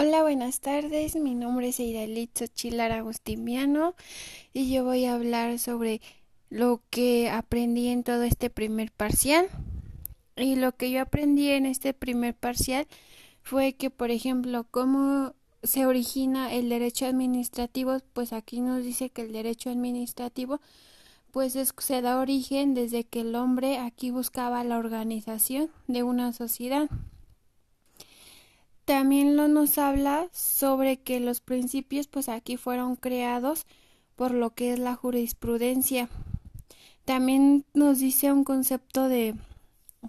Hola, buenas tardes. Mi nombre es Eidalitzo Chilar Agustiniano y yo voy a hablar sobre lo que aprendí en todo este primer parcial. Y lo que yo aprendí en este primer parcial fue que, por ejemplo, cómo se origina el derecho administrativo, pues aquí nos dice que el derecho administrativo pues se da origen desde que el hombre aquí buscaba la organización de una sociedad. También lo nos habla sobre que los principios pues aquí fueron creados por lo que es la jurisprudencia. También nos dice un concepto de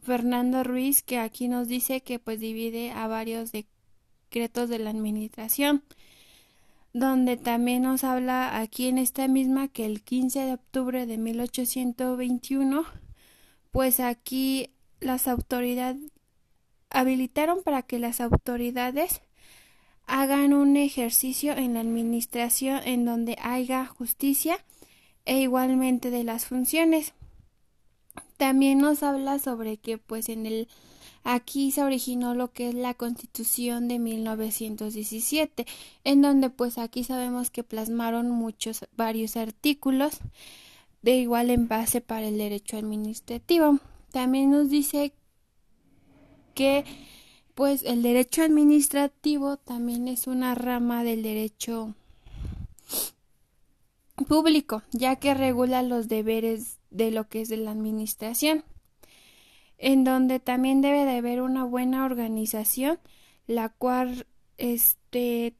Fernando Ruiz que aquí nos dice que pues divide a varios decretos de la administración donde también nos habla aquí en esta misma que el 15 de octubre de 1821 pues aquí las autoridades habilitaron para que las autoridades hagan un ejercicio en la administración en donde haya justicia e igualmente de las funciones. También nos habla sobre que pues en el aquí se originó lo que es la Constitución de 1917, en donde pues aquí sabemos que plasmaron muchos varios artículos de igual en base para el derecho administrativo. También nos dice que pues el derecho administrativo también es una rama del derecho público, ya que regula los deberes de lo que es de la administración, en donde también debe de haber una buena organización, la cual este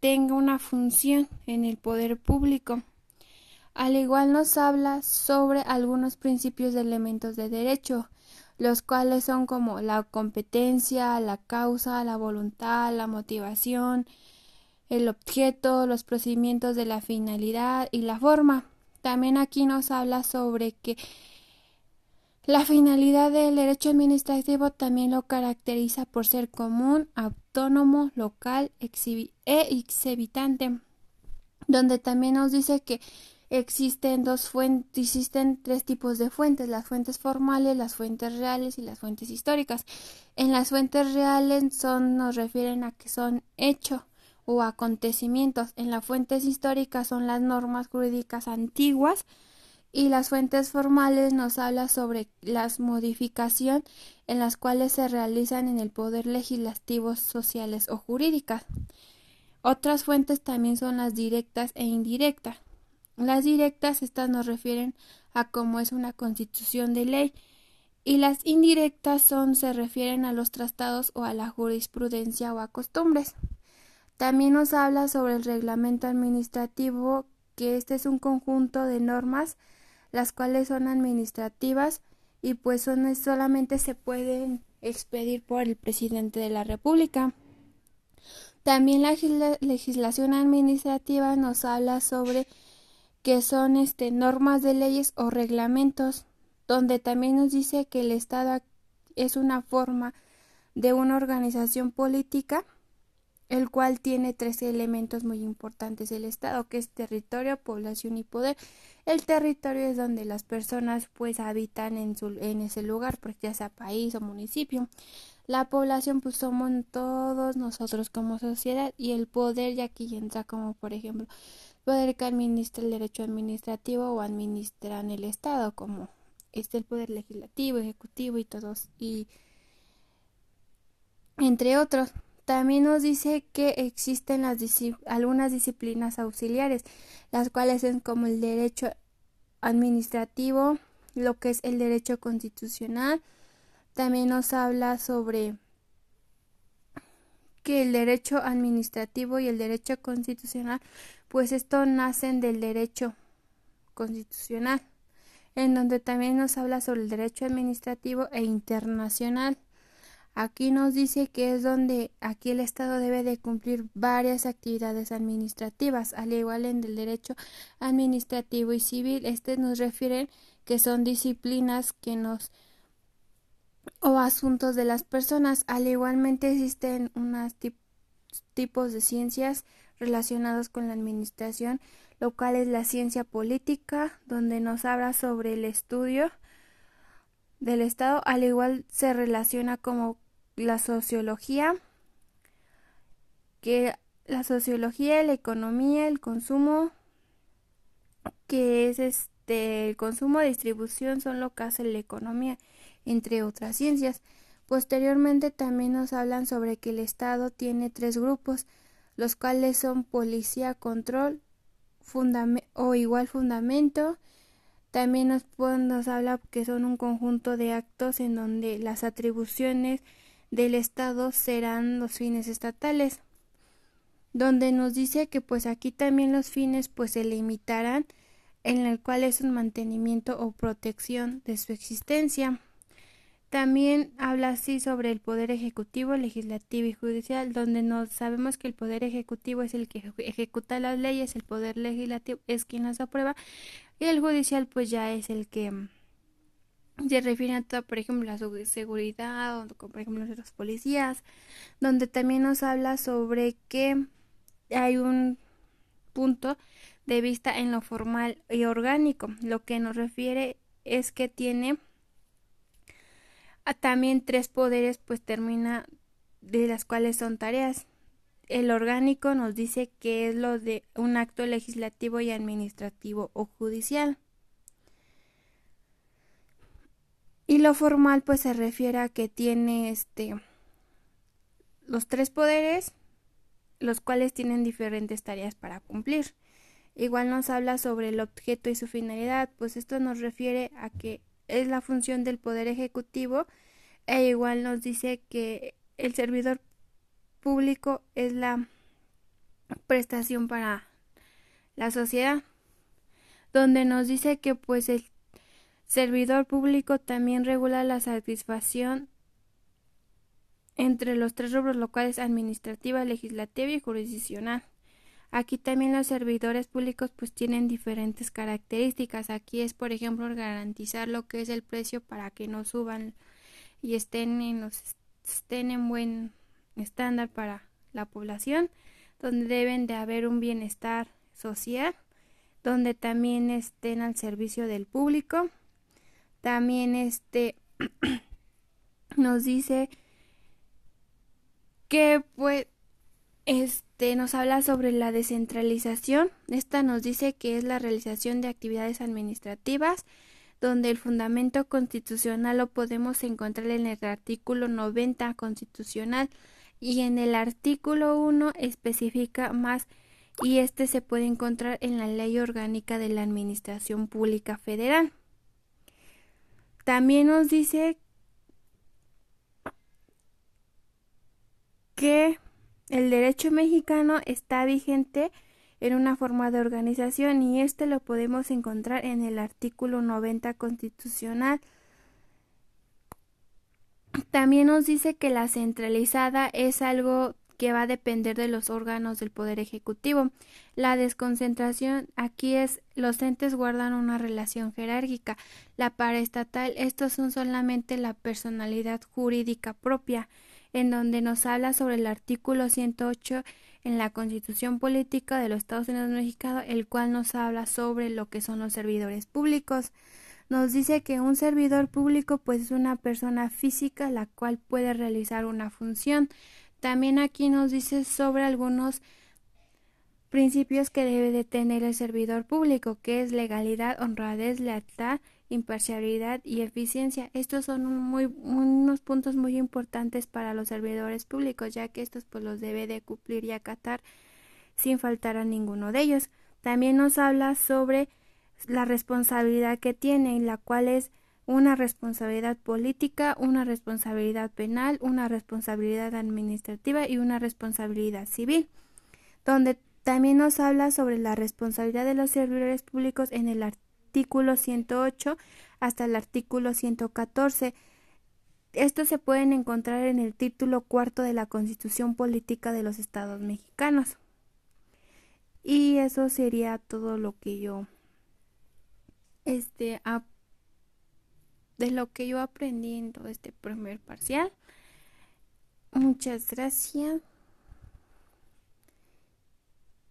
tenga una función en el poder público. Al igual nos habla sobre algunos principios de elementos de derecho, los cuales son como la competencia, la causa, la voluntad, la motivación, el objeto, los procedimientos de la finalidad y la forma. También aquí nos habla sobre que la finalidad del derecho administrativo también lo caracteriza por ser común, autónomo, local e exhibitante, donde también nos dice que existen dos fuentes, existen tres tipos de fuentes, las fuentes formales, las fuentes reales y las fuentes históricas. En las fuentes reales son, nos refieren a que son hechos o acontecimientos. En las fuentes históricas son las normas jurídicas antiguas y las fuentes formales nos habla sobre las modificaciones en las cuales se realizan en el poder legislativo, sociales o jurídicas. Otras fuentes también son las directas e indirectas. Las directas, estas nos refieren a cómo es una constitución de ley, y las indirectas son se refieren a los tratados o a la jurisprudencia o a costumbres. También nos habla sobre el reglamento administrativo, que este es un conjunto de normas, las cuales son administrativas y pues son solamente se pueden expedir por el presidente de la República. También la legislación administrativa nos habla sobre que son este, normas de leyes o reglamentos, donde también nos dice que el Estado es una forma de una organización política, el cual tiene tres elementos muy importantes el Estado, que es territorio, población y poder. El territorio es donde las personas pues habitan en, su, en ese lugar, porque ya sea país o municipio. La población pues somos todos nosotros como sociedad y el poder ya aquí entra como por ejemplo poder que administra el derecho administrativo o administran el Estado, como este el poder legislativo, ejecutivo y todos, y entre otros. También nos dice que existen las algunas disciplinas auxiliares, las cuales son como el derecho administrativo, lo que es el derecho constitucional. También nos habla sobre que el derecho administrativo y el derecho constitucional pues esto nacen del derecho constitucional, en donde también nos habla sobre el derecho administrativo e internacional. Aquí nos dice que es donde aquí el Estado debe de cumplir varias actividades administrativas, al igual en el derecho administrativo y civil. Este nos refiere que son disciplinas que nos o asuntos de las personas. Al igualmente existen unos tipos de ciencias relacionados con la administración, lo cual es la ciencia política, donde nos habla sobre el estudio del Estado, al igual se relaciona como la sociología que la sociología, la economía, el consumo, que es este el consumo distribución son lo que hace la economía, entre otras ciencias. Posteriormente también nos hablan sobre que el Estado tiene tres grupos, los cuales son policía, control o igual fundamento. También nos, nos habla que son un conjunto de actos en donde las atribuciones del Estado serán los fines estatales, donde nos dice que pues aquí también los fines pues se limitarán en el cual es un mantenimiento o protección de su existencia. También habla así sobre el poder ejecutivo, legislativo y judicial, donde nos sabemos que el poder ejecutivo es el que ejecuta las leyes, el poder legislativo es quien las aprueba y el judicial pues ya es el que mm, se refiere a toda, por ejemplo, la seguridad, o, por ejemplo, los policías, donde también nos habla sobre que hay un punto de vista en lo formal y orgánico. Lo que nos refiere es que tiene también tres poderes pues termina de las cuales son tareas. El orgánico nos dice que es lo de un acto legislativo y administrativo o judicial. Y lo formal pues se refiere a que tiene este los tres poderes los cuales tienen diferentes tareas para cumplir. Igual nos habla sobre el objeto y su finalidad, pues esto nos refiere a que es la función del Poder Ejecutivo e igual nos dice que el servidor público es la prestación para la sociedad, donde nos dice que pues el servidor público también regula la satisfacción entre los tres rubros locales administrativa, legislativa y jurisdiccional. Aquí también los servidores públicos pues tienen diferentes características. Aquí es, por ejemplo, garantizar lo que es el precio para que no suban y estén en, los, estén en buen estándar para la población, donde deben de haber un bienestar social, donde también estén al servicio del público. También este nos dice que pues este nos habla sobre la descentralización. Esta nos dice que es la realización de actividades administrativas, donde el fundamento constitucional lo podemos encontrar en el artículo 90 constitucional y en el artículo 1 especifica más y este se puede encontrar en la Ley Orgánica de la Administración Pública Federal. También nos dice que el derecho mexicano está vigente en una forma de organización y este lo podemos encontrar en el artículo 90 constitucional. También nos dice que la centralizada es algo que va a depender de los órganos del Poder Ejecutivo. La desconcentración aquí es los entes guardan una relación jerárquica. La paraestatal, estos son solamente la personalidad jurídica propia en donde nos habla sobre el artículo 108 en la Constitución Política de los Estados Unidos Mexicanos, el cual nos habla sobre lo que son los servidores públicos. Nos dice que un servidor público pues es una persona física la cual puede realizar una función. También aquí nos dice sobre algunos principios que debe de tener el servidor público, que es legalidad, honradez, lealtad, imparcialidad y eficiencia. Estos son muy, unos puntos muy importantes para los servidores públicos, ya que estos pues los debe de cumplir y acatar sin faltar a ninguno de ellos. También nos habla sobre la responsabilidad que tiene, la cual es una responsabilidad política, una responsabilidad penal, una responsabilidad administrativa y una responsabilidad civil, donde también nos habla sobre la responsabilidad de los servidores públicos en el artículo artículo 108 hasta el artículo 114. Estos se pueden encontrar en el título cuarto de la Constitución Política de los Estados Mexicanos. Y eso sería todo lo que yo este de lo que yo aprendí en todo este primer parcial. Muchas gracias.